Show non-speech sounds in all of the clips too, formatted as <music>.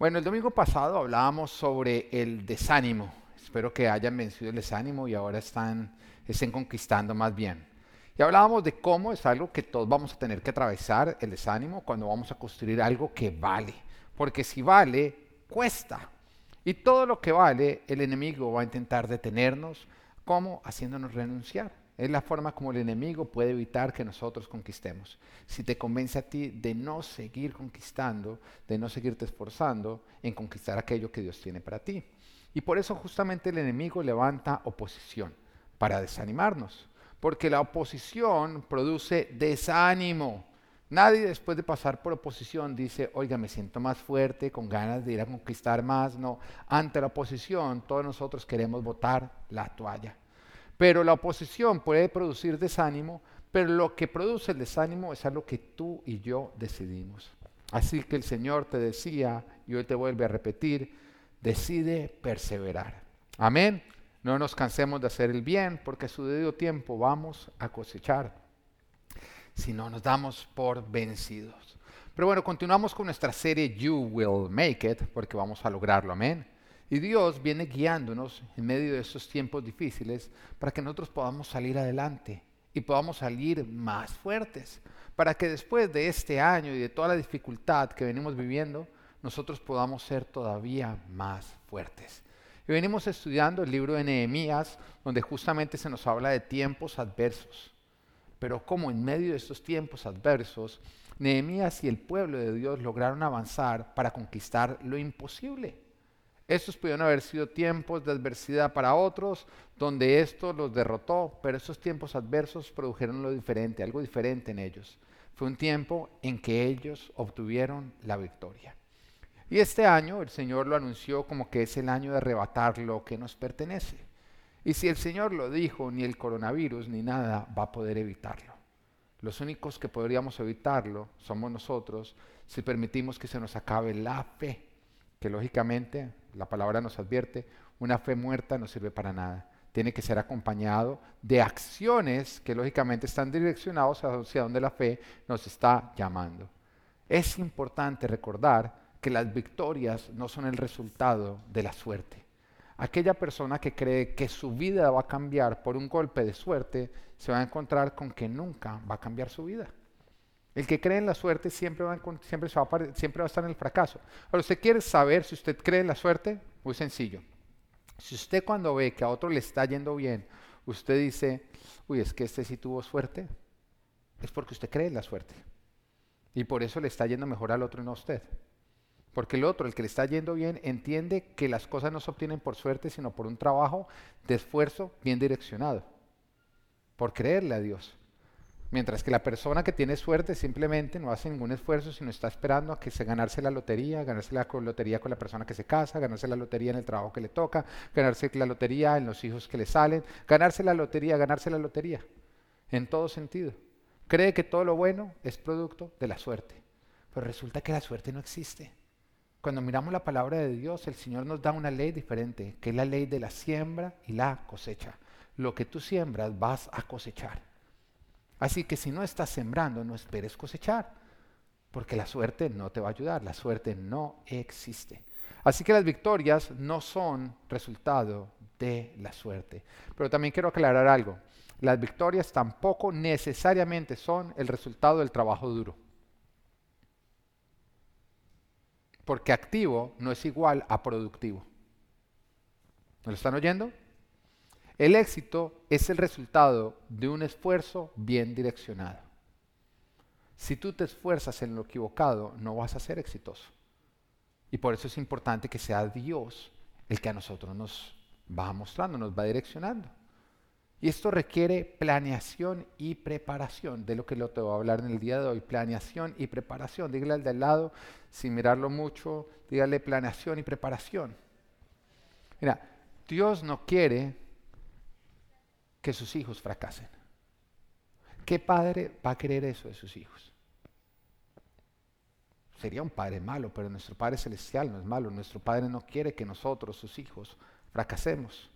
Bueno, el domingo pasado hablábamos sobre el desánimo. Espero que hayan vencido el desánimo y ahora están, estén conquistando más bien. Y hablábamos de cómo es algo que todos vamos a tener que atravesar, el desánimo, cuando vamos a construir algo que vale. Porque si vale, cuesta. Y todo lo que vale, el enemigo va a intentar detenernos, ¿cómo? Haciéndonos renunciar. Es la forma como el enemigo puede evitar que nosotros conquistemos. Si te convence a ti de no seguir conquistando, de no seguirte esforzando en conquistar aquello que Dios tiene para ti. Y por eso justamente el enemigo levanta oposición, para desanimarnos. Porque la oposición produce desánimo. Nadie después de pasar por oposición dice, oiga, me siento más fuerte, con ganas de ir a conquistar más. No, ante la oposición todos nosotros queremos botar la toalla. Pero la oposición puede producir desánimo, pero lo que produce el desánimo es algo que tú y yo decidimos. Así que el Señor te decía, y hoy te vuelve a repetir, decide perseverar. Amén. No nos cansemos de hacer el bien, porque a su debido tiempo vamos a cosechar. Si no nos damos por vencidos. Pero bueno, continuamos con nuestra serie You Will Make It, porque vamos a lograrlo. Amén. Y Dios viene guiándonos en medio de estos tiempos difíciles para que nosotros podamos salir adelante y podamos salir más fuertes, para que después de este año y de toda la dificultad que venimos viviendo, nosotros podamos ser todavía más fuertes. Y venimos estudiando el libro de Nehemías, donde justamente se nos habla de tiempos adversos. Pero como en medio de estos tiempos adversos, Nehemías y el pueblo de Dios lograron avanzar para conquistar lo imposible. Estos pudieron haber sido tiempos de adversidad para otros, donde esto los derrotó, pero esos tiempos adversos produjeron lo diferente, algo diferente en ellos. Fue un tiempo en que ellos obtuvieron la victoria. Y este año el Señor lo anunció como que es el año de arrebatar lo que nos pertenece. Y si el Señor lo dijo, ni el coronavirus ni nada va a poder evitarlo. Los únicos que podríamos evitarlo somos nosotros si permitimos que se nos acabe la fe, que lógicamente la palabra nos advierte, una fe muerta no sirve para nada. Tiene que ser acompañado de acciones que lógicamente están direccionados hacia donde la fe nos está llamando. Es importante recordar que las victorias no son el resultado de la suerte. Aquella persona que cree que su vida va a cambiar por un golpe de suerte, se va a encontrar con que nunca va a cambiar su vida. El que cree en la suerte siempre va, a, siempre, va siempre va a estar en el fracaso. Ahora, usted quiere saber si usted cree en la suerte, muy sencillo. Si usted cuando ve que a otro le está yendo bien, usted dice, uy, es que este sí tuvo suerte, es porque usted cree en la suerte. Y por eso le está yendo mejor al otro y no a usted. Porque el otro, el que le está yendo bien, entiende que las cosas no se obtienen por suerte, sino por un trabajo de esfuerzo bien direccionado. Por creerle a Dios. Mientras que la persona que tiene suerte simplemente no hace ningún esfuerzo, sino está esperando a que se ganarse la lotería, ganarse la lotería con la persona que se casa, ganarse la lotería en el trabajo que le toca, ganarse la lotería en los hijos que le salen, ganarse la lotería, ganarse la lotería, en todo sentido. Cree que todo lo bueno es producto de la suerte, pero resulta que la suerte no existe. Cuando miramos la palabra de Dios, el Señor nos da una ley diferente, que es la ley de la siembra y la cosecha. Lo que tú siembras vas a cosechar. Así que si no estás sembrando, no esperes cosechar, porque la suerte no te va a ayudar, la suerte no existe. Así que las victorias no son resultado de la suerte. Pero también quiero aclarar algo. Las victorias tampoco necesariamente son el resultado del trabajo duro. Porque activo no es igual a productivo. ¿Me lo están oyendo? El éxito es el resultado de un esfuerzo bien direccionado. Si tú te esfuerzas en lo equivocado, no vas a ser exitoso. Y por eso es importante que sea Dios el que a nosotros nos va mostrando, nos va direccionando. Y esto requiere planeación y preparación, de lo que te voy a hablar en el día de hoy, planeación y preparación. Dígale al de al lado, sin mirarlo mucho, dígale planeación y preparación. Mira, Dios no quiere que sus hijos fracasen. ¿Qué padre va a querer eso de sus hijos? Sería un padre malo, pero nuestro Padre Celestial no es malo. Nuestro Padre no quiere que nosotros, sus hijos, fracasemos.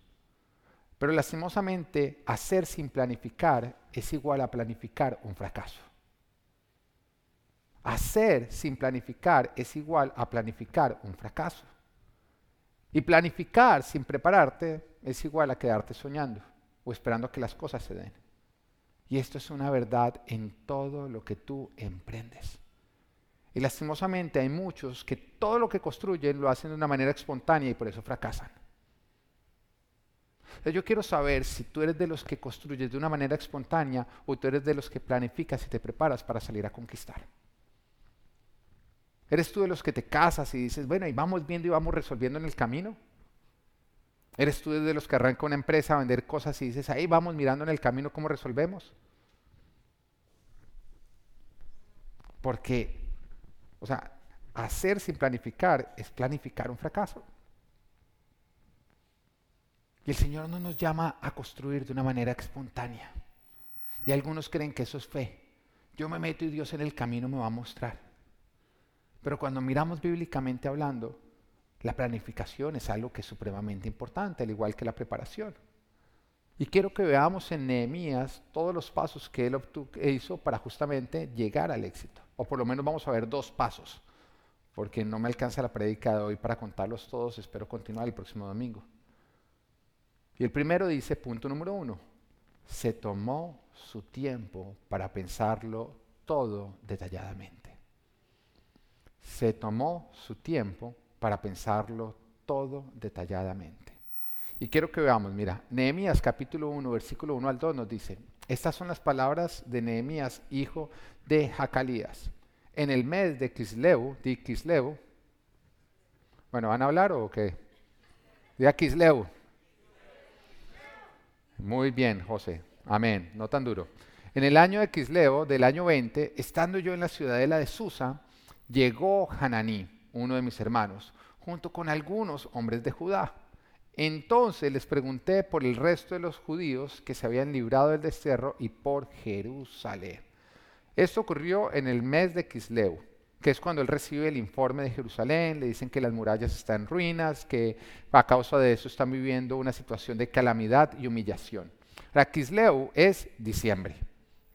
Pero lastimosamente, hacer sin planificar es igual a planificar un fracaso. Hacer sin planificar es igual a planificar un fracaso. Y planificar sin prepararte es igual a quedarte soñando o esperando que las cosas se den. Y esto es una verdad en todo lo que tú emprendes. Y lastimosamente hay muchos que todo lo que construyen lo hacen de una manera espontánea y por eso fracasan. yo quiero saber si tú eres de los que construyes de una manera espontánea o tú eres de los que planificas y te preparas para salir a conquistar. ¿Eres tú de los que te casas y dices, bueno, y vamos viendo y vamos resolviendo en el camino? ¿Eres tú de los que arranca una empresa a vender cosas y dices, ahí vamos mirando en el camino cómo resolvemos? Porque o sea, hacer sin planificar es planificar un fracaso. Y el Señor no nos llama a construir de una manera espontánea. Y algunos creen que eso es fe. Yo me meto y Dios en el camino me va a mostrar. Pero cuando miramos bíblicamente hablando, la planificación es algo que es supremamente importante, al igual que la preparación. Y quiero que veamos en Nehemías todos los pasos que él hizo para justamente llegar al éxito. O por lo menos vamos a ver dos pasos, porque no me alcanza la prédica de hoy para contarlos todos, espero continuar el próximo domingo. Y el primero dice, punto número uno, se tomó su tiempo para pensarlo todo detalladamente. Se tomó su tiempo para pensarlo todo detalladamente. Y quiero que veamos, mira, Nehemías capítulo 1, versículo 1 al 2 nos dice, estas son las palabras de Nehemías, hijo de Jacalías. En el mes de Kisleu, de Kisleu, bueno, ¿van a hablar o qué? De Kisleu. Muy bien, José. Amén. No tan duro. En el año de Kisleu, del año 20, estando yo en la ciudadela de Susa, llegó Hananí, uno de mis hermanos, junto con algunos hombres de Judá entonces les pregunté por el resto de los judíos que se habían librado del destierro y por Jerusalén. Esto ocurrió en el mes de Kisleu, que es cuando él recibe el informe de Jerusalén, le dicen que las murallas están en ruinas, que a causa de eso están viviendo una situación de calamidad y humillación. La Kisleu es diciembre.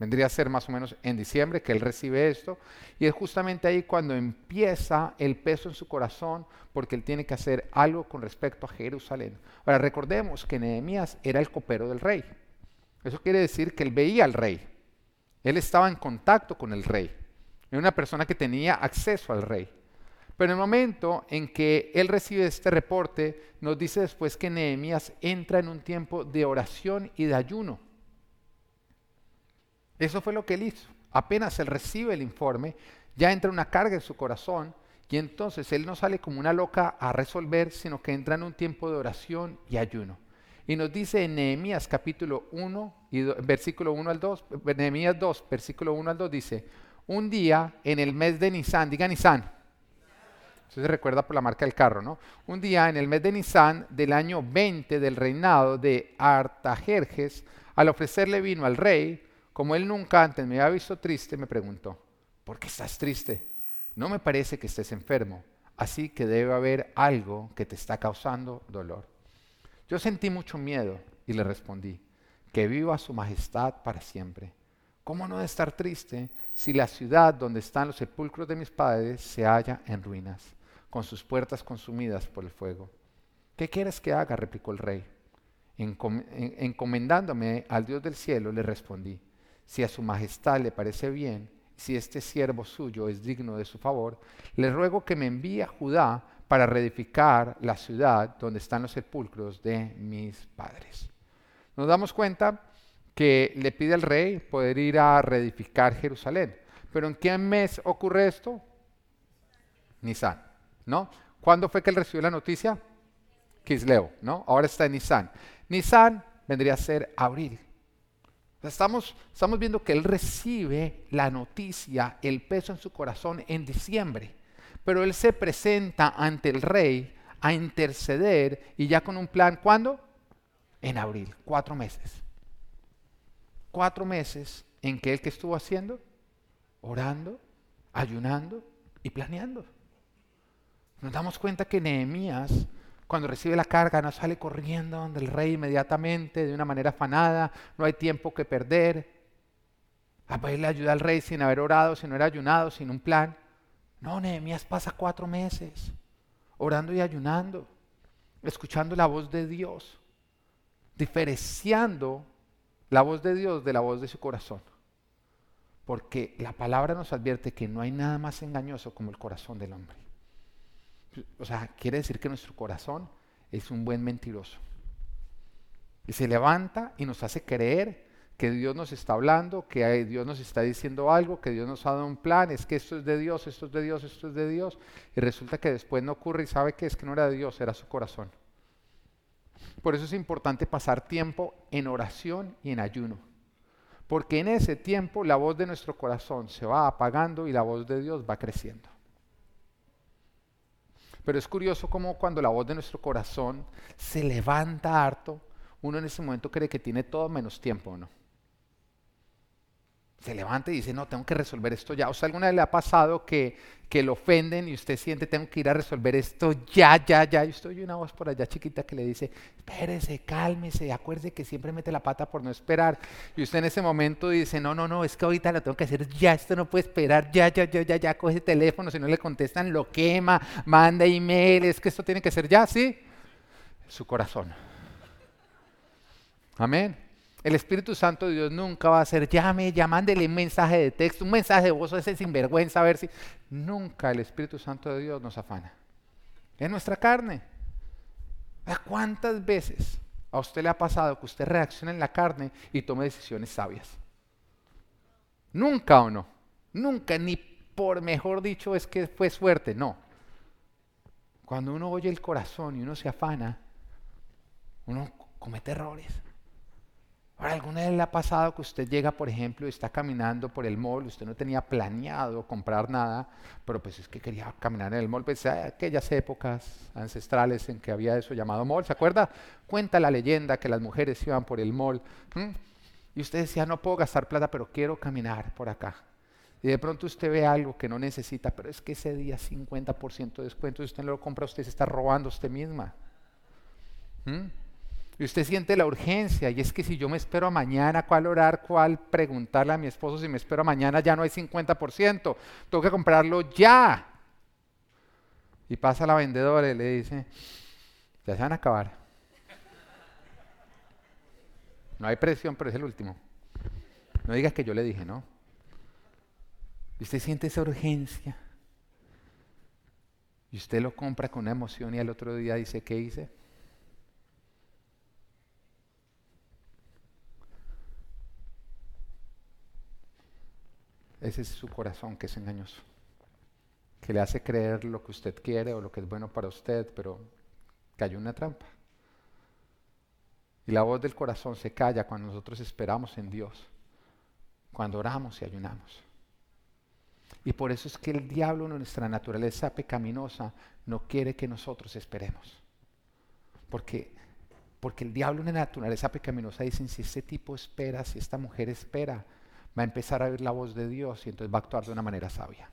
Vendría a ser más o menos en diciembre que él recibe esto. Y es justamente ahí cuando empieza el peso en su corazón porque él tiene que hacer algo con respecto a Jerusalén. Ahora recordemos que Nehemías era el copero del rey. Eso quiere decir que él veía al rey. Él estaba en contacto con el rey. Era una persona que tenía acceso al rey. Pero en el momento en que él recibe este reporte, nos dice después que Nehemías entra en un tiempo de oración y de ayuno. Eso fue lo que él hizo. Apenas él recibe el informe, ya entra una carga en su corazón y entonces él no sale como una loca a resolver, sino que entra en un tiempo de oración y ayuno. Y nos dice en Nehemías capítulo 1, y versículo 1 al 2, Nehemías 2, versículo 1 al 2 dice, un día en el mes de Nisan, diga Nisan, eso se recuerda por la marca del carro, ¿no? Un día en el mes de Nisan del año 20 del reinado de Artajerjes, al ofrecerle vino al rey, como él nunca antes me había visto triste, me preguntó, ¿por qué estás triste? No me parece que estés enfermo, así que debe haber algo que te está causando dolor. Yo sentí mucho miedo y le respondí, que viva su majestad para siempre. ¿Cómo no de estar triste si la ciudad donde están los sepulcros de mis padres se halla en ruinas, con sus puertas consumidas por el fuego? ¿Qué quieres que haga? replicó el rey. Encomendándome al Dios del cielo, le respondí, si a su majestad le parece bien, si este siervo suyo es digno de su favor, le ruego que me envíe a Judá para reedificar la ciudad donde están los sepulcros de mis padres. Nos damos cuenta que le pide al rey poder ir a reedificar Jerusalén. Pero ¿en qué mes ocurre esto? Nisan, ¿no? ¿Cuándo fue que él recibió la noticia? Kisleo, ¿no? Ahora está en Nisan. Nisan vendría a ser abril. Estamos, estamos viendo que él recibe la noticia, el peso en su corazón en diciembre, pero él se presenta ante el rey a interceder y ya con un plan, ¿cuándo? En abril, cuatro meses. Cuatro meses en que él que estuvo haciendo, orando, ayunando y planeando. Nos damos cuenta que Nehemías cuando recibe la carga no sale corriendo donde el rey inmediatamente, de una manera afanada, no hay tiempo que perder. a pedirle ayuda al rey sin haber orado, sin haber ayunado, sin un plan. No, Nehemías pasa cuatro meses orando y ayunando, escuchando la voz de Dios, diferenciando la voz de Dios de la voz de su corazón. Porque la palabra nos advierte que no hay nada más engañoso como el corazón del hombre. O sea, quiere decir que nuestro corazón es un buen mentiroso. Y se levanta y nos hace creer que Dios nos está hablando, que Dios nos está diciendo algo, que Dios nos ha dado un plan, es que esto es de Dios, esto es de Dios, esto es de Dios. Y resulta que después no ocurre y sabe que es que no era de Dios, era su corazón. Por eso es importante pasar tiempo en oración y en ayuno. Porque en ese tiempo la voz de nuestro corazón se va apagando y la voz de Dios va creciendo. Pero es curioso cómo cuando la voz de nuestro corazón se levanta harto, uno en ese momento cree que tiene todo menos tiempo, ¿no? Se levanta y dice, no, tengo que resolver esto ya. O sea, alguna vez le ha pasado que, que lo ofenden y usted siente, tengo que ir a resolver esto ya, ya, ya. Y usted oye una voz por allá chiquita que le dice, espérese, cálmese, acuerde que siempre mete la pata por no esperar. Y usted en ese momento dice, no, no, no, es que ahorita lo tengo que hacer ya, esto no puede esperar, ya, ya, ya, ya, ya, coge el teléfono, si no le contestan, lo quema, manda email, es que esto tiene que ser ya, ¿sí? Su corazón. Amén. El Espíritu Santo de Dios nunca va a ser, llame, ya un mensaje de texto, un mensaje de voz, ese sinvergüenza, a ver si. Nunca el Espíritu Santo de Dios nos afana. Es nuestra carne. ¿A cuántas veces a usted le ha pasado que usted reaccione en la carne y tome decisiones sabias? Nunca o no. Nunca, ni por mejor dicho es que fue suerte, no. Cuando uno oye el corazón y uno se afana, uno comete errores. Ahora, ¿alguna vez le ha pasado que usted llega, por ejemplo, y está caminando por el mall, usted no tenía planeado comprar nada, pero pues es que quería caminar en el mall, pues aquellas épocas ancestrales en que había eso llamado mall, ¿se acuerda? Cuenta la leyenda que las mujeres iban por el mall, y usted decía, no puedo gastar plata, pero quiero caminar por acá. Y de pronto usted ve algo que no necesita, pero es que ese día 50% de descuento, y usted no lo compra, usted se está robando a usted misma. Y usted siente la urgencia, y es que si yo me espero a mañana, ¿cuál orar? ¿Cuál preguntarle a mi esposo si me espero a mañana? Ya no hay 50%, tengo que comprarlo ya. Y pasa la vendedora y le dice, ya se van a acabar. No hay presión, pero es el último. No digas que yo le dije, ¿no? Y usted siente esa urgencia. Y usted lo compra con una emoción y al otro día dice, ¿qué hice? Ese es su corazón que es engañoso, que le hace creer lo que usted quiere o lo que es bueno para usted, pero cayó una trampa. Y la voz del corazón se calla cuando nosotros esperamos en Dios, cuando oramos y ayunamos. Y por eso es que el diablo, en nuestra naturaleza pecaminosa, no quiere que nosotros esperemos. Porque, porque el diablo en la naturaleza pecaminosa dice, si este tipo espera, si esta mujer espera, va a empezar a oír la voz de Dios y entonces va a actuar de una manera sabia.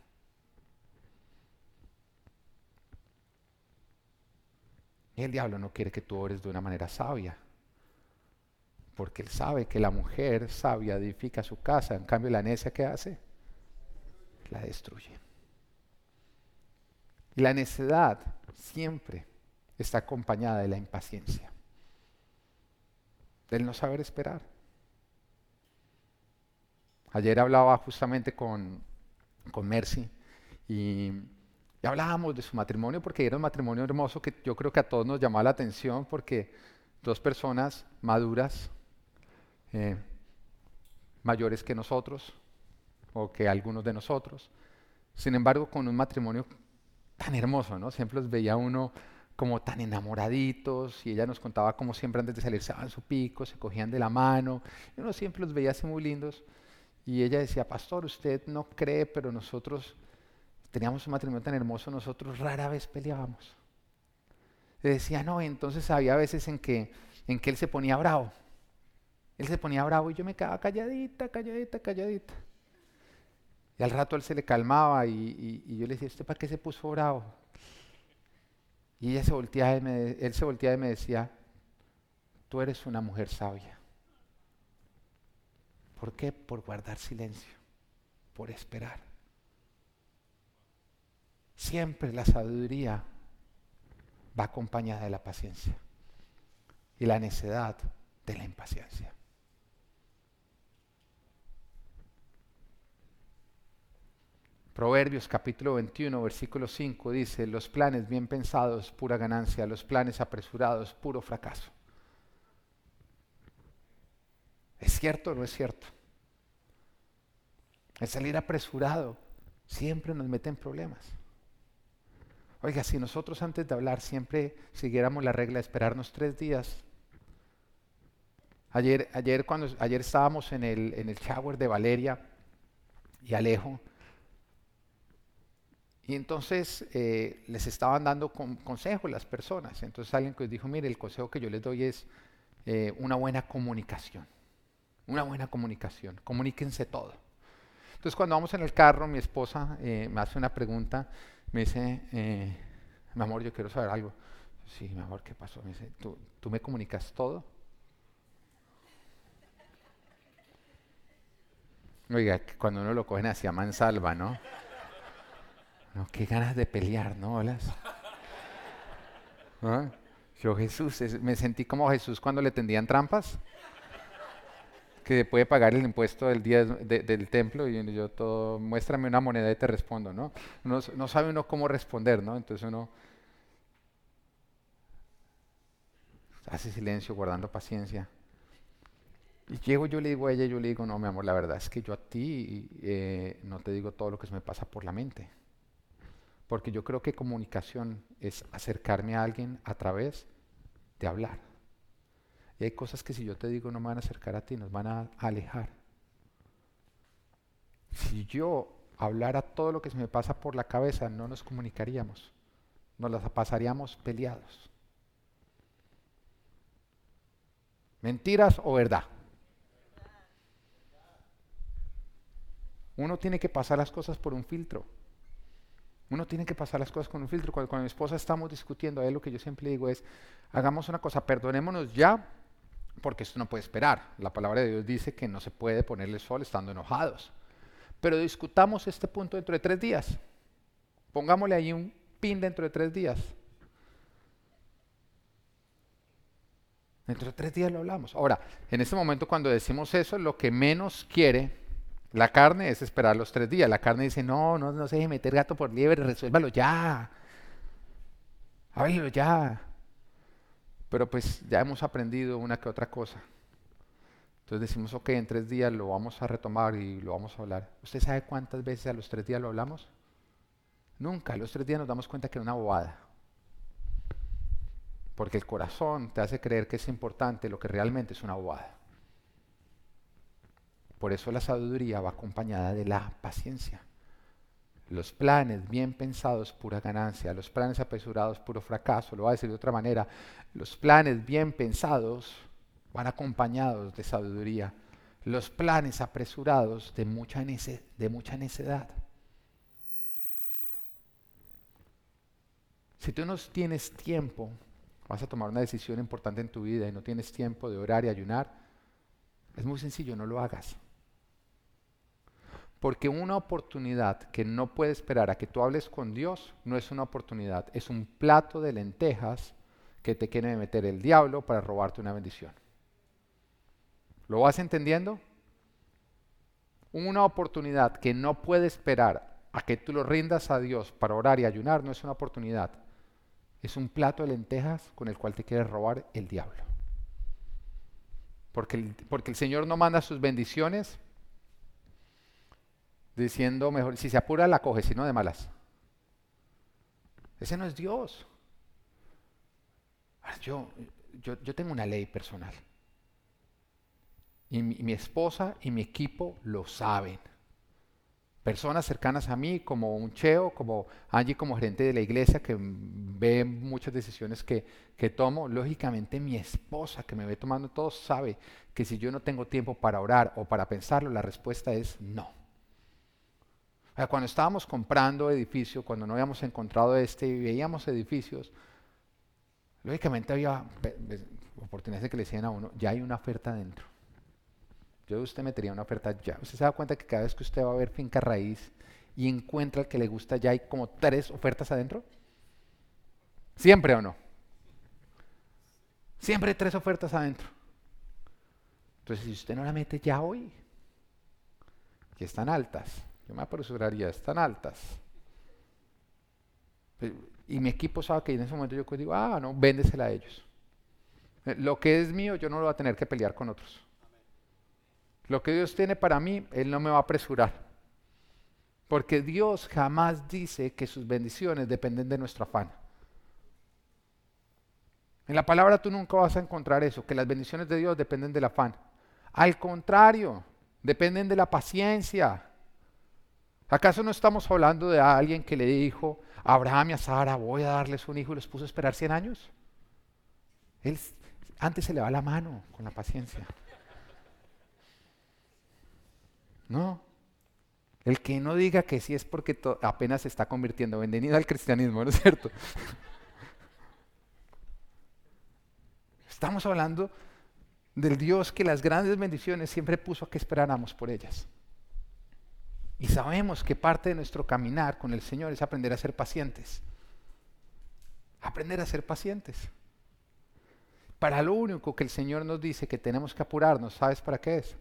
El diablo no quiere que tú ores de una manera sabia, porque él sabe que la mujer sabia edifica su casa, en cambio la necia que hace, la destruye. Y la necedad siempre está acompañada de la impaciencia, del no saber esperar. Ayer hablaba justamente con, con Mercy y, hablábamos de su matrimonio porque era un matrimonio hermoso que yo creo que a todos nos llamaba la atención porque dos personas maduras, eh, mayores que nosotros o que algunos de nosotros, sin embargo con un matrimonio tan hermoso, ¿no? Siempre los veía uno como tan enamoraditos y ella nos contaba como siempre antes de salir se daban su pico, se cogían de la mano y uno siempre los veía así muy lindos. Y ella decía, pastor, usted no cree, pero nosotros teníamos un matrimonio tan hermoso, nosotros rara vez peleábamos. Le decía, no, entonces había veces en que, en que él se ponía bravo. Él se ponía bravo y yo me quedaba calladita, calladita, calladita. Y al rato él se le calmaba y, yo le decía, ¿usted para qué se puso bravo? Y ella se volteaba y él se volteaba y me decía, tú eres una mujer sabia. ¿Por qué? Por guardar silencio, por esperar. Siempre la sabiduría va acompañada de la paciencia y la necedad de la impaciencia. Proverbios capítulo 21, versículo 5 dice, los planes bien pensados, pura ganancia, los planes apresurados, puro fracaso. ¿Es cierto o no es cierto? El salir apresurado siempre nos mete en problemas. Oiga, si nosotros antes de hablar siempre siguiéramos la regla de esperarnos tres días. Ayer, ayer, cuando, ayer estábamos en el, en el shower de Valeria y Alejo, y entonces eh, les estaban dando consejos las personas. Entonces alguien que dijo, mire, el consejo que yo les doy es eh, una buena comunicación. Una buena comunicación. Comuníquense todo. Entonces cuando vamos en el carro, mi esposa eh, me hace una pregunta. Me dice, mi amor, yo quiero saber algo. Sí, mi amor, ¿qué pasó? Me dice, ¿tú, ¿tú me comunicas todo? Oiga, cuando uno lo cogen hacia mansalva, ¿no? qué ganas de pelear, ¿no? ¿Ah? Yo Jesús, me sentí como Jesús cuando le tendían trampas, que puede pagar el impuesto del día del templo y yo todo, muéstrame una moneda y te respondo, ¿no? No, sabe uno cómo responder, ¿no? Entonces uno hace silencio, guardando paciencia. Y llego yo le digo a ella, yo le digo, no, mi amor, la verdad es que yo a ti eh, no te digo todo lo que se me pasa por la mente. Porque yo creo que comunicación es acercarme a alguien a través de hablar. Y hay cosas que si yo te digo no me van a acercar a ti, nos van a alejar. Si yo hablara todo lo que se me pasa por la cabeza, no nos comunicaríamos. Nos las pasaríamos peleados. ¿Mentiras o verdad? Uno tiene que pasar las cosas por un filtro. Uno tiene que pasar las cosas con un filtro. Cuando con mi esposa estamos discutiendo, ahí lo que yo siempre digo es, hagamos una cosa, perdonémonos ya, porque esto no puede esperar. La palabra de Dios dice que no se puede ponerle sol estando enojados. Pero discutamos este punto dentro de tres días. Pongámosle ahí un pin dentro de tres días. Dentro de tres días lo hablamos. Ahora, en este momento cuando decimos eso, lo que menos quiere la carne es esperar los tres días. La carne dice, no, no, no se deje meter gato por liebre, resuélvalo ya. Háblelo ya. Pero pues ya hemos aprendido una que otra cosa. Entonces decimos, ok, en tres días lo vamos a retomar y lo vamos a hablar. ¿Usted sabe cuántas veces a los tres días lo hablamos? Nunca. A los tres días nos damos cuenta que es una bobada. Porque el corazón te hace creer que es importante lo que realmente es una bobada. Por eso la sabiduría va acompañada de la paciencia. Los planes bien pensados, pura ganancia. Los planes apresurados, puro fracaso. Lo voy a decir de otra manera. Los planes bien pensados van acompañados de sabiduría. Los planes apresurados de mucha, mucha necedad. Si tú no tienes tiempo, vas a tomar una decisión importante en tu vida y no tienes tiempo de orar y ayunar, es muy sencillo, no lo hagas. Porque una oportunidad que no puede esperar a que tú hables con Dios no es una oportunidad, es un plato de lentejas que te quiere meter el diablo para robarte una bendición. ¿Lo vas entendiendo? Una oportunidad que no puede esperar a que tú lo rindas a Dios para orar y ayunar no es una oportunidad, es un plato de lentejas con el cual te quiere robar el diablo. Porque el, porque el Señor no manda sus bendiciones diciendo mejor, si se apura la coge, si no de malas. Ese no es Dios. Yo, yo, yo tengo una ley personal. Y mi, mi, esposa y mi equipo lo saben. Personas cercanas a mí, como un Cheo, como Angie, como gerente de la iglesia, que ve muchas decisiones que, que tomo. Lógicamente, mi esposa, que me ve tomando todo, sabe que si yo no tengo tiempo para orar o para pensarlo, la respuesta es no cuando estábamos comprando edificios, cuando no habíamos encontrado este y veíamos edificios, lógicamente había oportunidades de que le decían a uno, ya hay una oferta dentro. Yo usted metería una oferta ya. ¿Usted se da cuenta que cada vez que usted va a ver finca raíz y encuentra el que le gusta ya hay como tres ofertas adentro? ¿Siempre o no? Siempre tres ofertas adentro. Entonces, si usted no la mete ya hoy, que están altas, yo me apresuraría, están altas. Y mi equipo sabe que en ese momento yo digo, ah, no, véndesela a ellos. Lo que es mío, yo no lo voy a tener que pelear con otros. Lo que Dios tiene para mí, Él no me va a apresurar. Porque Dios jamás dice que sus bendiciones dependen de nuestro afán. En la palabra tú nunca vas a encontrar eso, que las bendiciones de Dios dependen del afán. Al contrario, dependen de la paciencia. ¿Acaso no estamos hablando de alguien que le dijo a Abraham y a Sara, voy a darles un hijo y los puso a esperar 100 años? Él antes se le va la mano con la paciencia. No. El que no diga que sí es porque apenas se está convirtiendo. Bienvenido al cristianismo, ¿no es cierto? <laughs> Estamos hablando del Dios que las grandes bendiciones siempre puso a que esperáramos por ellas. Y sabemos que parte de nuestro caminar con el Señor es aprender a ser pacientes. Aprender a ser pacientes. Para lo único que el Señor nos dice que tenemos que apurarnos, ¿sabes para qué es?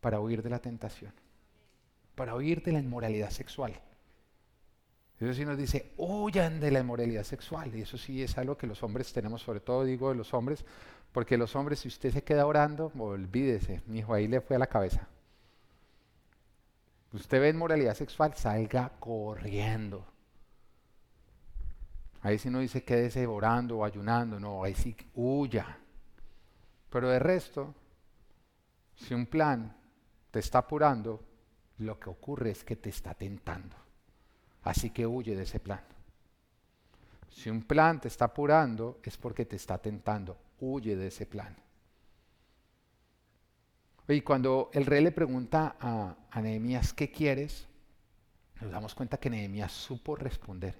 Para huir de la tentación. Para huir de la inmoralidad sexual. Eso sí nos dice, huyan de la inmoralidad sexual. Y eso sí es algo que los hombres tenemos, sobre todo digo de los hombres, porque los hombres, si usted se queda orando, olvídese, mi hijo ahí le fue a la cabeza. Usted ve inmoralidad sexual, salga corriendo. Ahí sí no dice quédese orando o ayunando, no, ahí sí huya. Pero de resto, si un plan te está apurando, lo que ocurre es que te está tentando. Así que huye de ese plan. Si un plan te está apurando, es porque te está tentando. Huye de ese plan. Y cuando el rey le pregunta a, a Nehemías, ¿qué quieres? Nos damos cuenta que Nehemías supo responder.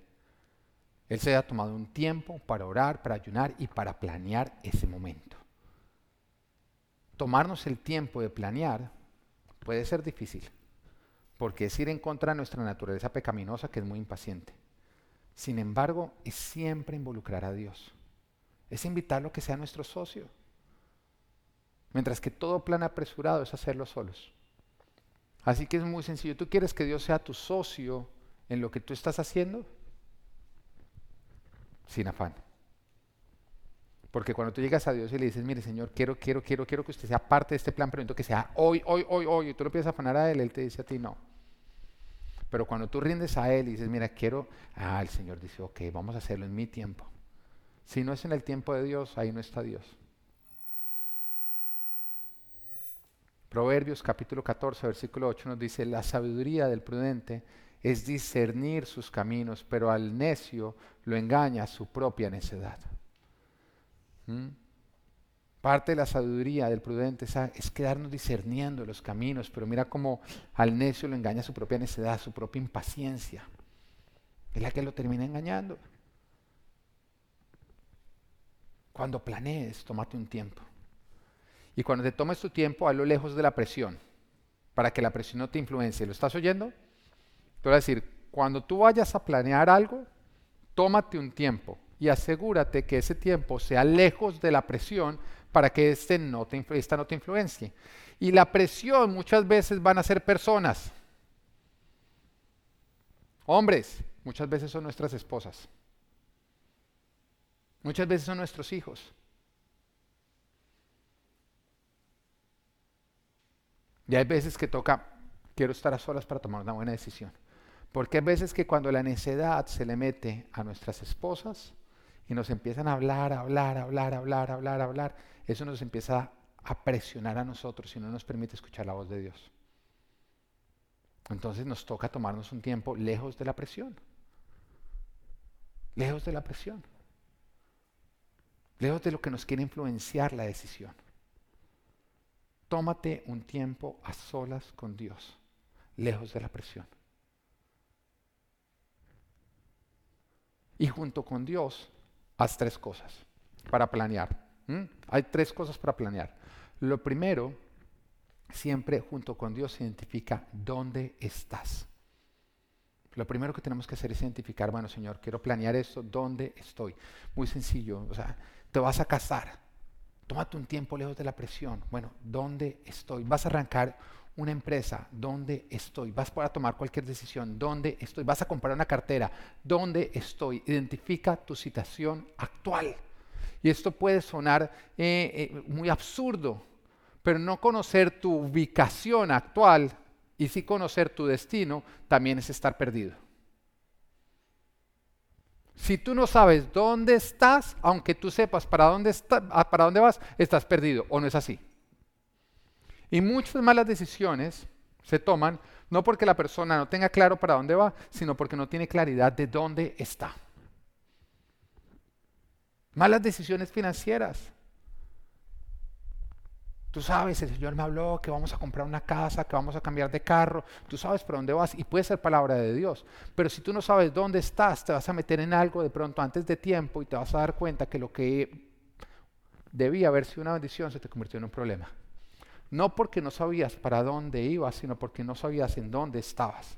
Él se ha tomado un tiempo para orar, para ayunar y para planear ese momento. Tomarnos el tiempo de planear puede ser difícil porque es ir en contra de nuestra naturaleza pecaminosa que es muy impaciente. Sin embargo, es siempre involucrar a Dios. Es invitarlo a que sea nuestro socio. Mientras que todo plan apresurado es hacerlo solos. Así que es muy sencillo. ¿Tú quieres que Dios sea tu socio en lo que tú estás haciendo? Sin afán. Porque cuando tú llegas a Dios y le dices, mire Señor, quiero, quiero, quiero, quiero que usted sea parte de este plan, pero que sea hoy, hoy, hoy, hoy, y tú lo empiezas afanar a Él, Él te dice a ti no. Pero cuando tú rindes a Él y dices, mira, quiero, ah, el Señor dice, ok, vamos a hacerlo en mi tiempo. Si no es en el tiempo de Dios, ahí no está Dios. Proverbios capítulo 14, versículo 8 nos dice, la sabiduría del prudente es discernir sus caminos, pero al necio lo engaña su propia necedad. ¿Mm? Parte de la sabiduría del prudente es, quedarnos discerniendo los caminos, pero mira cómo al necio lo engaña su propia necedad, su propia impaciencia. Es la que lo termina engañando. Cuando planees, tómate un tiempo. Y cuando te tomes tu tiempo, hazlo lejos de la presión, para que la presión no te influencie. ¿Lo estás oyendo? Te voy a decir, cuando tú vayas a planear algo, tómate un tiempo y asegúrate que ese tiempo sea lejos de la presión para que este no te, esta no te influencie. Y la presión muchas veces van a ser personas. Hombres, muchas veces son nuestras esposas. Muchas veces son nuestros hijos. Y hay veces que toca, quiero estar a solas para tomar una buena decisión. Porque hay veces que cuando la necedad se le mete a nuestras esposas y nos empiezan a hablar, hablar, hablar, hablar, hablar, hablar, eso nos empieza a presionar a nosotros y no nos permite escuchar la voz de Dios. Entonces nos toca tomarnos un tiempo lejos de la presión. Lejos de la presión. Lejos de lo que nos quiere influenciar la decisión. Tómate un tiempo a solas con Dios, lejos de la presión. Y junto con Dios, haz tres cosas para planear. Hay tres cosas para planear. Lo primero siempre junto con Dios identifica dónde estás. Lo primero que tenemos que hacer es identificar, bueno, Señor, quiero planear esto, ¿dónde estoy? Muy sencillo, o sea, te vas a casar, tómate un tiempo lejos de la presión. Bueno, ¿dónde estoy? Vas a arrancar una empresa, ¿dónde estoy? Vas a tomar cualquier decisión, ¿dónde estoy? Vas a comprar una cartera, ¿dónde estoy? Identifica tu situación actual. Y esto puede sonar eh, eh, muy absurdo, pero no conocer tu ubicación actual y sí conocer tu destino también es estar perdido. Si tú no sabes dónde estás, aunque tú sepas para dónde, está, para dónde vas, estás perdido, ¿o no es así? Y muchas malas decisiones se toman no porque la persona no tenga claro para dónde va, sino porque no tiene claridad de dónde está. Malas decisiones financieras. Tú sabes, el Señor me habló que vamos a comprar una casa, que vamos a cambiar de carro. Tú sabes para dónde vas y puede ser palabra de Dios. Pero si tú no sabes dónde estás, te vas a meter en algo de pronto antes de tiempo y te vas a dar cuenta que lo que debía haber sido una bendición se te convirtió en un problema. No porque no sabías para dónde ibas, sino porque no sabías en dónde estabas.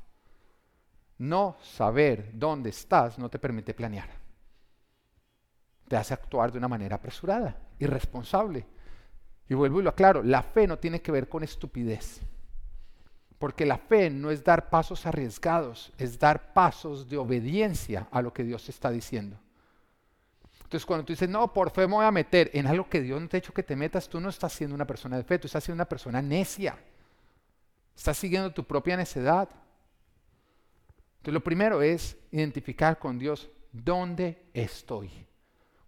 No saber dónde estás no te permite planear. Te hace actuar de una manera apresurada, irresponsable y vuelvo y lo aclaro, la fe no tiene que ver con estupidez. Porque la fe no es dar pasos arriesgados, es dar pasos de obediencia a lo que Dios está diciendo. Entonces cuando tú dices, no, por fe me voy a meter en algo que Dios no te ha hecho que te metas, tú no estás siendo una persona de fe, tú estás siendo una persona necia. Estás siguiendo tu propia necedad. Entonces lo primero es identificar con Dios dónde estoy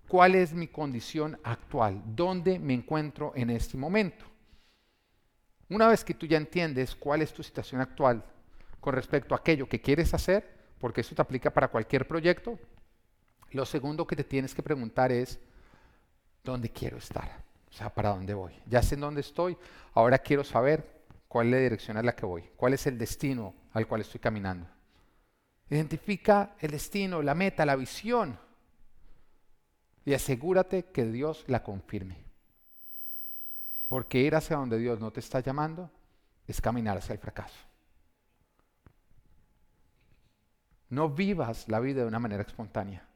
cuál es mi condición actual, dónde me encuentro en este momento. Una vez que tú ya entiendes cuál es tu situación actual con respecto a aquello que quieres hacer, porque eso te aplica para cualquier proyecto, lo segundo que te tienes que preguntar es, ¿dónde quiero estar? O sea, ¿para dónde voy? Ya sé en dónde estoy, ahora quiero saber cuál es la dirección a la que voy, cuál es el destino al cual estoy caminando. Identifica el destino, la meta, la visión y asegúrate que Dios la confirme. Porque ir hacia donde Dios no te está llamando es caminar hacia el fracaso. No vivas la vida de una manera espontánea,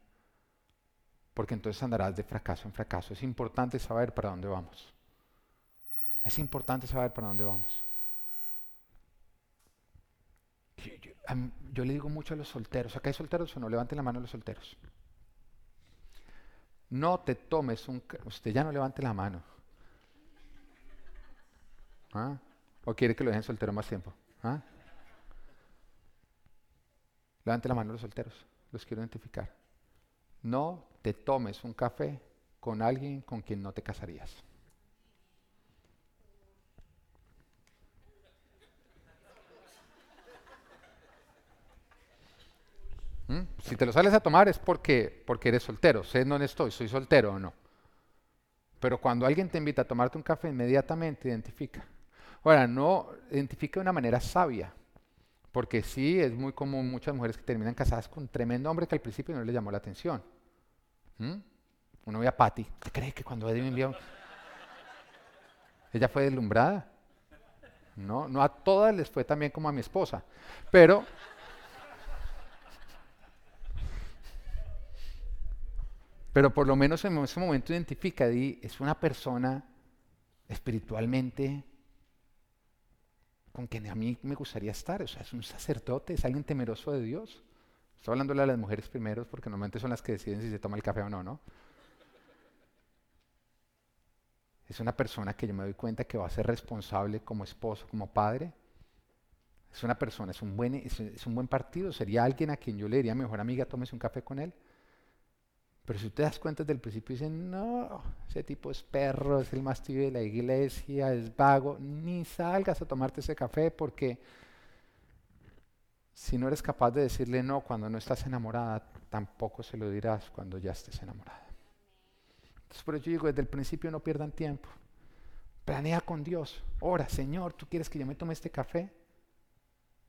porque entonces andarás de fracaso en fracaso. Es importante saber para dónde vamos. Es importante saber para dónde vamos. Yo, le digo mucho a los solteros, ¿acá hay solteros o no? Levanten la mano los solteros. No te tomes un... Usted ya no levante la mano. ¿Ah? ¿O quiere que lo dejen soltero más tiempo? ¿Ah? Levante la mano los solteros. Los quiero identificar. No te tomes un café con alguien con quien no te casarías. ¿Mm? Si te lo sales a tomar es porque, porque eres soltero. Sé dónde estoy, soy soltero o no. Pero cuando alguien te invita a tomarte un café, inmediatamente identifica. Ahora, no identifica de una manera sabia. Porque sí, es muy común muchas mujeres que terminan casadas con un tremendo hombre que al principio no les llamó la atención. ¿Mm? Uno ve a Patty. ¿Te crees que cuando Eddie me envió... Ella fue deslumbrada? No, no a todas les fue también como a mi esposa. Pero Pero por lo menos en ese momento identifica, di, es una persona espiritualmente con quien a mí me gustaría estar. O sea, es un sacerdote, es alguien temeroso de Dios. Estoy hablándole a las mujeres primero porque normalmente son las que deciden si se toma el café o no, ¿no? Es una persona que yo me doy cuenta que va a ser responsable como esposo, como padre. Es una persona, es un buen, es un buen partido. Sería alguien a quien yo le diría, mejor amiga, tómese un café con él. Pero si te das cuenta desde el principio, dicen, no, ese tipo es perro, es el más tibio de la iglesia, es vago, ni salgas a tomarte ese café porque si no eres capaz de decirle no cuando no estás enamorada, tampoco se lo dirás cuando ya estés enamorada. Entonces por eso yo digo, desde el principio no pierdan tiempo. Planea con Dios. Ora, Señor, ¿tú quieres que yo me tome este café?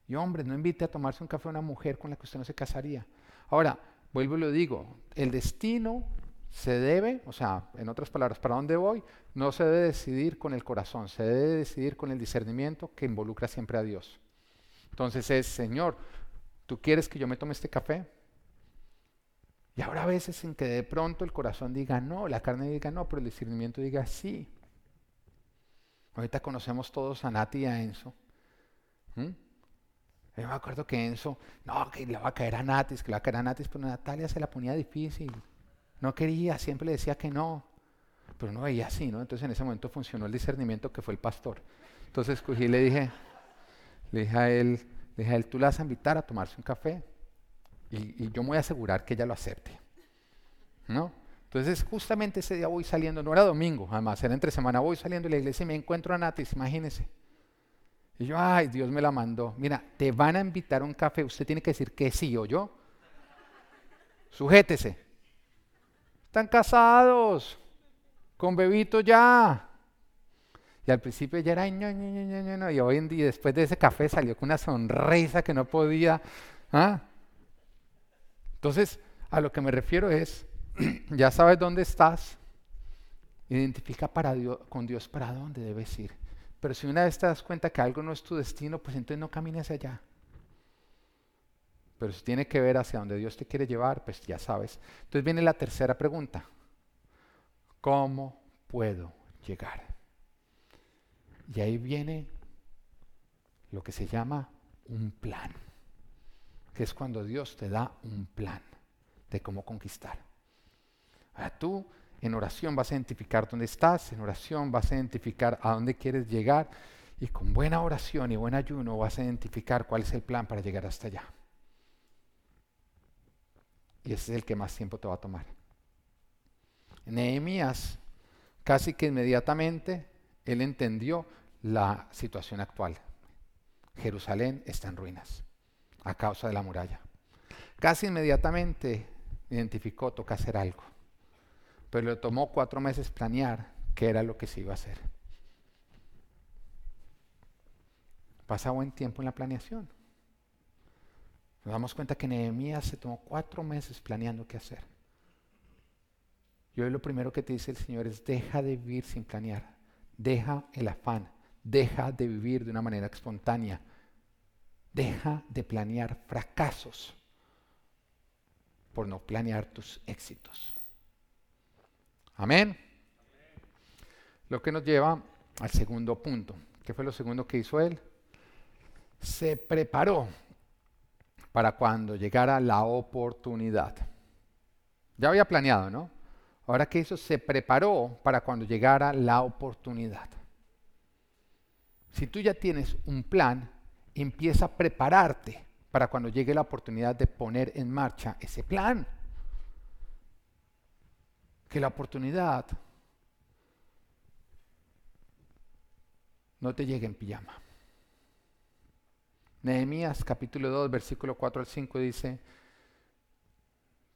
Y hombre, no invite a tomarse un café a una mujer con la que usted no se casaría. Ahora, vuelvo y lo digo, el destino se debe, o sea, en otras palabras, ¿para dónde voy? No se debe decidir con el corazón, se debe decidir con el discernimiento que involucra siempre a Dios. Entonces es, Señor, ¿tú quieres que yo me tome este café? Y habrá veces en que de pronto el corazón diga no, la carne diga no, pero el discernimiento diga sí. Ahorita conocemos todos a Nati y a Enzo. Yo me acuerdo que Enzo, no, que le va a caer a Natis, que le va a caer a Natis, pero Natalia se la ponía difícil. No quería, siempre le decía que no. Pero no veía así, ¿no? Entonces en ese momento funcionó el discernimiento que fue el pastor. Entonces cogí y le dije, le dije a él, le dije a él, tú la vas a invitar a tomarse un café y, yo me voy a asegurar que ella lo acepte. ¿No? Entonces justamente ese día voy saliendo, no era domingo, además era entre semana, voy saliendo de la iglesia y me encuentro a Natis, imagínense. Y yo, ay, Dios me la mandó. Mira, te van a invitar a un café, usted tiene que decir que sí o yo. Sujétese. Están casados, con bebito ya. Y al principio ya era, y hoy en día, después de ese café, salió con una sonrisa que no podía. ¿ah? Entonces, a lo que me refiero es, <clears throat> ya sabes dónde estás, identifica para Dios, con Dios para dónde debes ir. Pero si una vez te das cuenta que algo no es tu destino, pues entonces no camines allá. Pero si tiene que ver hacia donde Dios te quiere llevar, pues ya sabes. Entonces viene la tercera pregunta. ¿Cómo puedo llegar? Y ahí viene lo que se llama un plan, que es cuando Dios te da un plan de cómo conquistar. Ahora tú en oración vas a identificar dónde estás, en oración vas a identificar a dónde quieres llegar y con buena oración y buen ayuno vas a identificar cuál es el plan para llegar hasta allá. Y ese es el que más tiempo te va a tomar. Nehemías, casi que inmediatamente, él entendió la situación actual. Jerusalén está en ruinas a causa de la muralla. Casi inmediatamente identificó, toca hacer algo pero le tomó cuatro meses planear qué era lo que se iba a hacer. Pasa buen tiempo en la planeación. Nos damos cuenta que Nehemías se tomó cuatro meses planeando qué hacer. Y hoy lo primero que te dice el Señor es deja de vivir sin planear, deja el afán, deja de vivir de una manera espontánea, deja de planear fracasos por no planear tus éxitos. Amén. Lo que nos lleva al segundo punto. ¿Qué fue lo segundo que hizo él? Se preparó para cuando llegara la oportunidad. Ya había planeado, ¿no? Ahora que hizo, se preparó para cuando llegara la oportunidad. Si tú ya tienes un plan, empieza a prepararte para cuando llegue la oportunidad de poner en marcha ese plan que la oportunidad no te llegue en pijama. Nehemías capítulo 2, versículo 4 al 5 dice,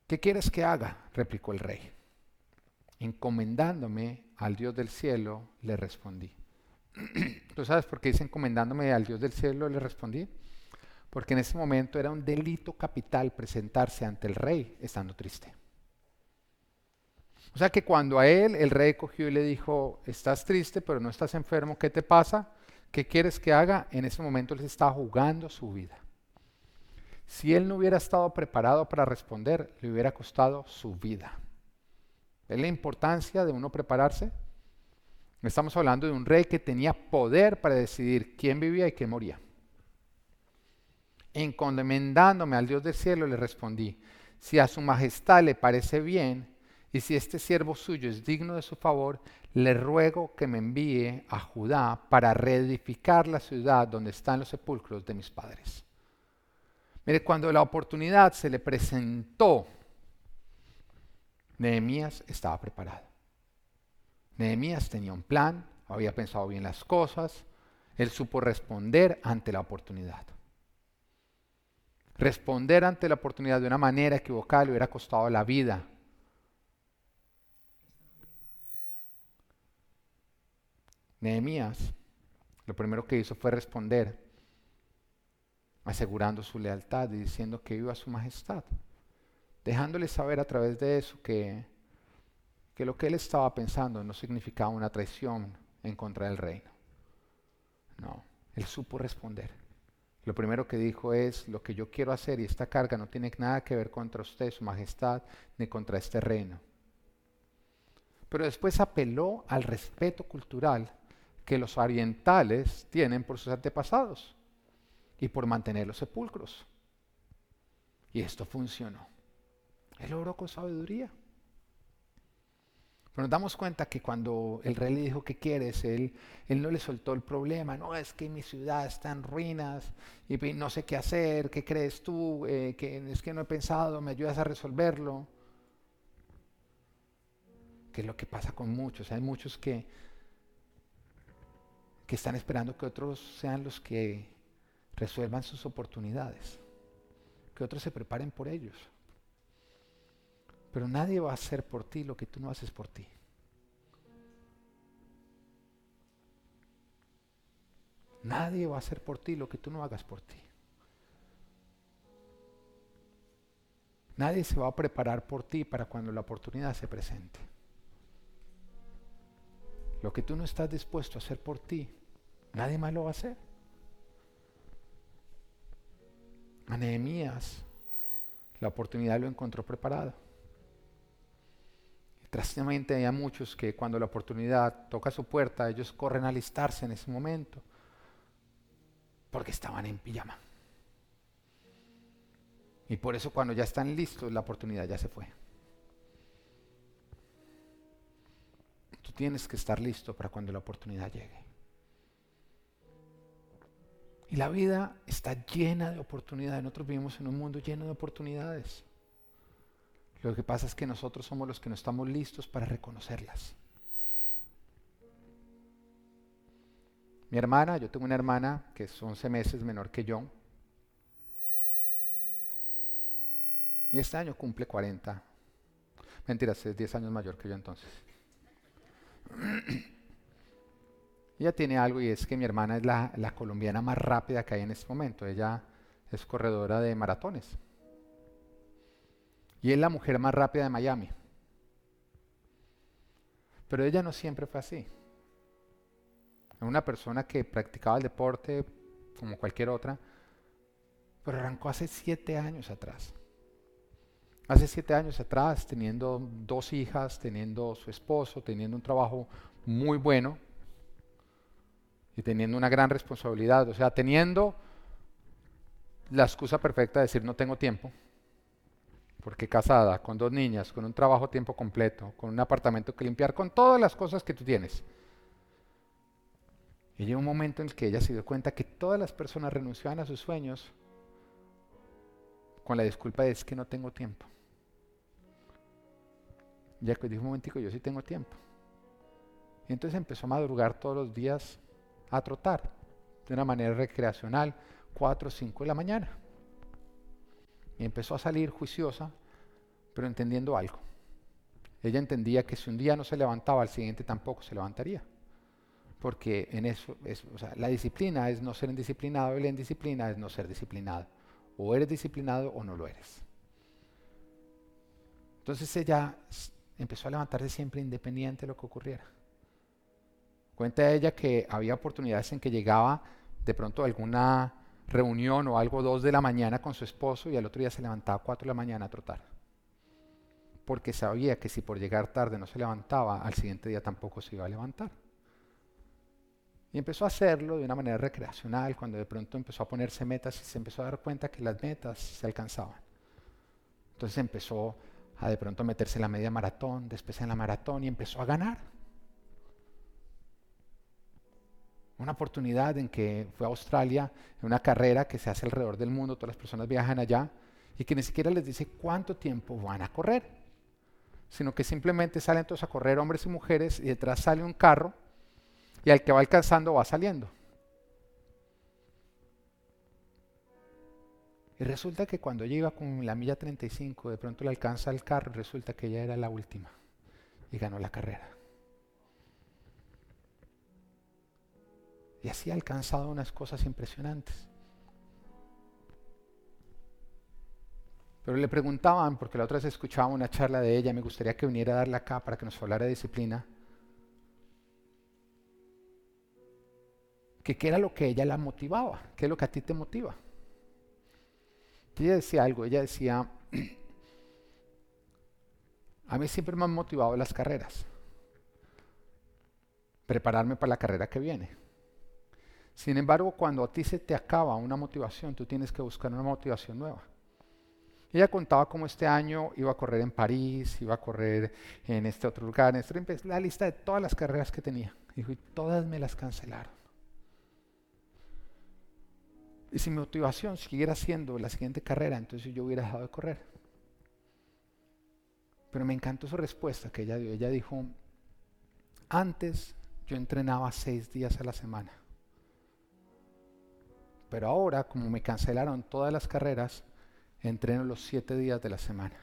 ¿qué quieres que haga? replicó el rey. Encomendándome al Dios del cielo, le respondí. <clears throat> ¿Tú sabes por qué dice encomendándome al Dios del cielo, le respondí? Porque en ese momento era un delito capital presentarse ante el rey estando triste. O sea que cuando a él el rey cogió y le dijo, estás triste, pero no estás enfermo, ¿qué te pasa? ¿Qué quieres que haga? En ese momento él estaba jugando su vida. Si él no hubiera estado preparado para responder, le hubiera costado su vida. ¿Es la importancia de uno prepararse? Estamos hablando de un rey que tenía poder para decidir quién vivía y quién moría. Encomendándome al Dios del cielo, le respondí, si a su majestad le parece bien, y si este siervo suyo es digno de su favor, le ruego que me envíe a Judá para reedificar la ciudad donde están los sepulcros de mis padres. Mire, cuando la oportunidad se le presentó, Nehemías estaba preparado. Nehemías tenía un plan, había pensado bien las cosas, él supo responder ante la oportunidad. Responder ante la oportunidad de una manera equivocada le hubiera costado la vida Nehemías lo primero que hizo fue responder, asegurando su lealtad y diciendo que iba a su majestad, dejándole saber a través de eso que que lo que él estaba pensando no significaba una traición en contra del reino. No, él supo responder. Lo primero que dijo es, lo que yo quiero hacer y esta carga no tiene nada que ver contra usted, su majestad, ni contra este reino. Pero después apeló al respeto cultural que los orientales tienen por sus antepasados y por mantener los sepulcros. Y esto funcionó. Él obró con sabiduría. Pero nos damos cuenta que cuando el rey le dijo, ¿qué quieres? Él, él no le soltó el problema. No, es que mi ciudad está en ruinas y no sé qué hacer. ¿Qué crees tú? Eh, que, es que no he pensado, ¿me ayudas a resolverlo? Que es lo que pasa con muchos. Hay muchos que, que están esperando que otros sean los que resuelvan sus oportunidades. Que otros se preparen por ellos. Pero nadie va a hacer por ti lo que tú no haces por ti. Nadie va a hacer por ti lo que tú no hagas por ti. Nadie se va a preparar por ti para cuando la oportunidad se presente. Lo que tú no estás dispuesto a hacer por ti, nadie más lo va a hacer. A Nehemías la oportunidad lo encontró preparado. Trágicamente hay muchos que cuando la oportunidad toca su puerta, ellos corren a alistarse en ese momento, porque estaban en pijama. Y por eso cuando ya están listos, la oportunidad ya se fue. Tienes que estar listo para cuando la oportunidad llegue. Y la vida está llena de oportunidades. Nosotros vivimos en un mundo lleno de oportunidades. Lo que pasa es que nosotros somos los que no estamos listos para reconocerlas. Mi hermana, yo tengo una hermana que es 11 meses menor que yo. Y este año cumple 40. Mentiras, es 10 años mayor que yo entonces. <clears throat> Ella tiene algo y es que mi hermana es la, colombiana más rápida que hay en este momento. Ella es corredora de maratones. Y es la mujer más rápida de Miami. Pero ella no siempre fue así. Era una persona que practicaba el deporte como cualquier otra, pero arrancó hace siete años atrás. Hace siete años atrás, teniendo dos hijas, teniendo su esposo, teniendo un trabajo muy bueno y teniendo una gran responsabilidad, o sea, teniendo la excusa perfecta de decir no tengo tiempo porque casada, con dos niñas, con un trabajo a tiempo completo, con un apartamento que limpiar, con todas las cosas que tú tienes. Y llegó un momento en el que ella se dio cuenta que todas las personas renunciaban a sus sueños con la disculpa de es que no tengo tiempo. Que dijo un momentico, yo sí tengo tiempo. Y entonces empezó a madrugar todos los días a trotar de una manera recreacional, 4 o 5 de la mañana. Y empezó a salir juiciosa, pero entendiendo algo. Ella entendía que si un día no se levantaba, al siguiente tampoco se levantaría. Porque en eso, es, la disciplina es no ser indisciplinado y la indisciplina es no ser disciplinado. O eres disciplinado o no lo eres. Entonces ella empezó a levantarse siempre independiente de lo que ocurriera. Cuenta ella que había oportunidades en que llegaba de pronto alguna reunión o algo dos de la mañana con su esposo y al otro día se levantaba a cuatro de la mañana a trotar. Porque sabía que si por llegar tarde no se levantaba, al siguiente día tampoco se iba a levantar. Y empezó a hacerlo de una manera recreacional, cuando de pronto empezó a ponerse metas y se empezó a dar cuenta que las metas se alcanzaban. Entonces empezó a de pronto meterse en la media maratón, después en la maratón y empezó a ganar. una oportunidad en que fue a Australia, en una carrera que se hace alrededor del mundo, todas las personas viajan allá, y que ni siquiera les dice cuánto tiempo van a correr, sino que simplemente salen todos a correr hombres y mujeres, y detrás sale un carro, y al que va alcanzando va saliendo. Y resulta que cuando ella iba con la milla 35, de pronto le alcanza el carro, resulta que ella era la última, y ganó la carrera. Y así ha alcanzado unas cosas impresionantes. Pero le preguntaban, porque la otra vez escuchaba una charla de ella, me gustaría que viniera a darle acá para que nos hablara de disciplina, qué era lo que ella la motivaba, qué es lo que a ti te motiva. Ella decía algo, ella decía, <clears throat> a mí siempre me han motivado las carreras, prepararme para la carrera que viene. Sin embargo, cuando a ti se te acaba una motivación, tú tienes que buscar una motivación nueva. Ella contaba cómo este año iba a correr en París, iba a correr en este otro lugar, en este, la lista de todas las carreras que tenía. Dijo, y todas me las cancelaron. Y si mi motivación siguiera siendo la siguiente carrera, entonces yo hubiera dejado de correr. Pero me encantó su respuesta que ella dio. Ella dijo, antes yo entrenaba seis días a la semana. Pero ahora, como me cancelaron todas las carreras, entreno los siete días de la semana.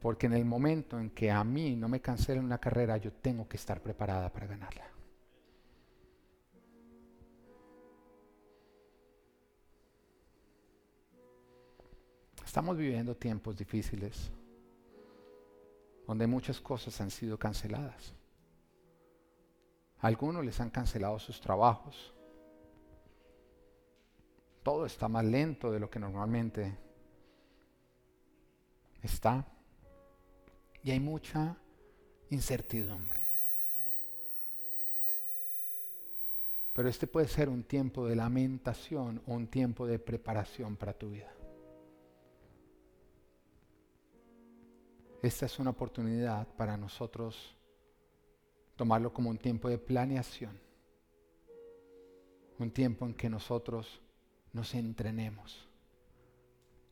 Porque en el momento en que a mí no me cancelen una carrera, yo tengo que estar preparada para ganarla. Estamos viviendo tiempos difíciles donde muchas cosas han sido canceladas. algunos les han cancelado sus trabajos, todo está más lento de lo que normalmente está. Y hay mucha incertidumbre. Pero este puede ser un tiempo de lamentación o un tiempo de preparación para tu vida. Esta es una oportunidad para nosotros tomarlo como un tiempo de planeación. Un tiempo en que nosotros nos entrenemos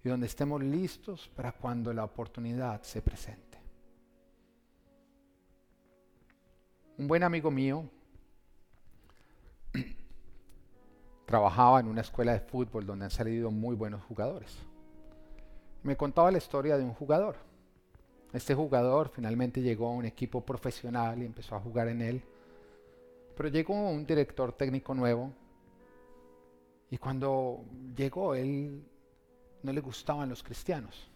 y donde estemos listos para cuando la oportunidad se presente. Un buen amigo mío <clears throat> trabajaba en una escuela de fútbol donde han salido muy buenos jugadores. Me contaba la historia de un jugador. Este jugador finalmente llegó a un equipo profesional y empezó a jugar en él. Pero llegó un director técnico nuevo y cuando llegó, él no le gustaban los cristianos.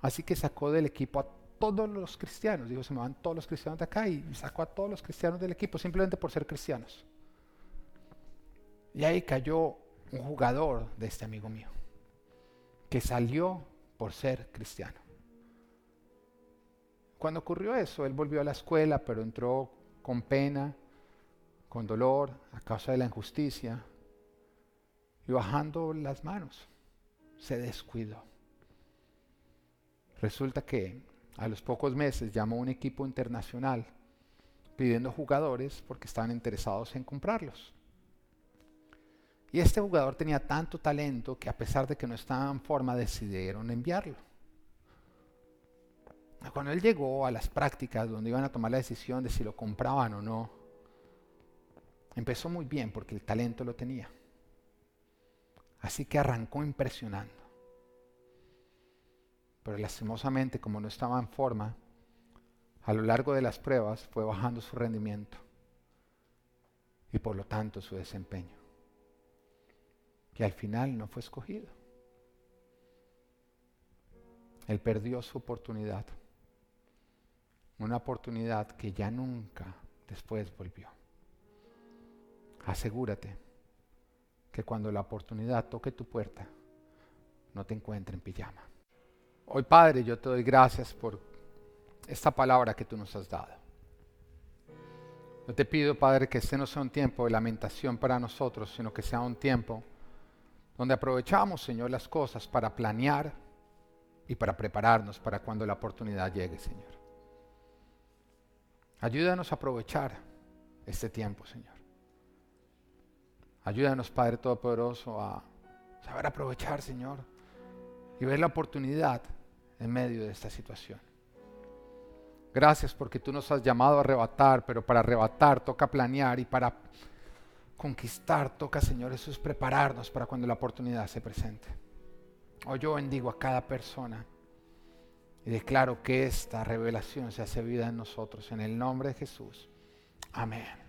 Así que sacó del equipo a todos los cristianos. Dijo, se me van todos los cristianos de acá y sacó a todos los cristianos del equipo simplemente por ser cristianos. Y ahí cayó un jugador de este amigo mío, que salió por ser cristiano. Cuando ocurrió eso, él volvió a la escuela, pero entró con pena, con dolor, a causa de la injusticia, y bajando las manos se descuidó. Resulta que a los pocos meses llamó un equipo internacional pidiendo jugadores porque estaban interesados en comprarlos. Y este jugador tenía tanto talento que a pesar de que no estaba en forma decidieron enviarlo. Cuando él llegó a las prácticas donde iban a tomar la decisión de si lo compraban o no, empezó muy bien porque el talento lo tenía. Así que arrancó impresionando. Pero lastimosamente, como no estaba en forma, a lo largo de las pruebas fue bajando su rendimiento y por lo tanto su desempeño. Que al final no fue escogido. Él perdió su oportunidad. Una oportunidad que ya nunca después volvió. Asegúrate que cuando la oportunidad toque tu puerta, no te encuentre en pijama. Hoy, Padre, yo te doy gracias por esta palabra que tú nos has dado. Yo te pido, Padre, que este no sea un tiempo de lamentación para nosotros, sino que sea un tiempo donde aprovechamos, Señor, las cosas para planear y para prepararnos para cuando la oportunidad llegue, Señor. Ayúdanos a aprovechar este tiempo, Señor. Ayúdanos, Padre Todopoderoso, a saber aprovechar, Señor, y ver la oportunidad en medio de esta situación. Gracias porque tú nos has llamado a arrebatar, pero para arrebatar toca planear y para conquistar toca, Señor Jesús, prepararnos para cuando la oportunidad se presente. Hoy yo bendigo a cada persona y declaro que esta revelación se hace vida en nosotros. En el nombre de Jesús. Amén.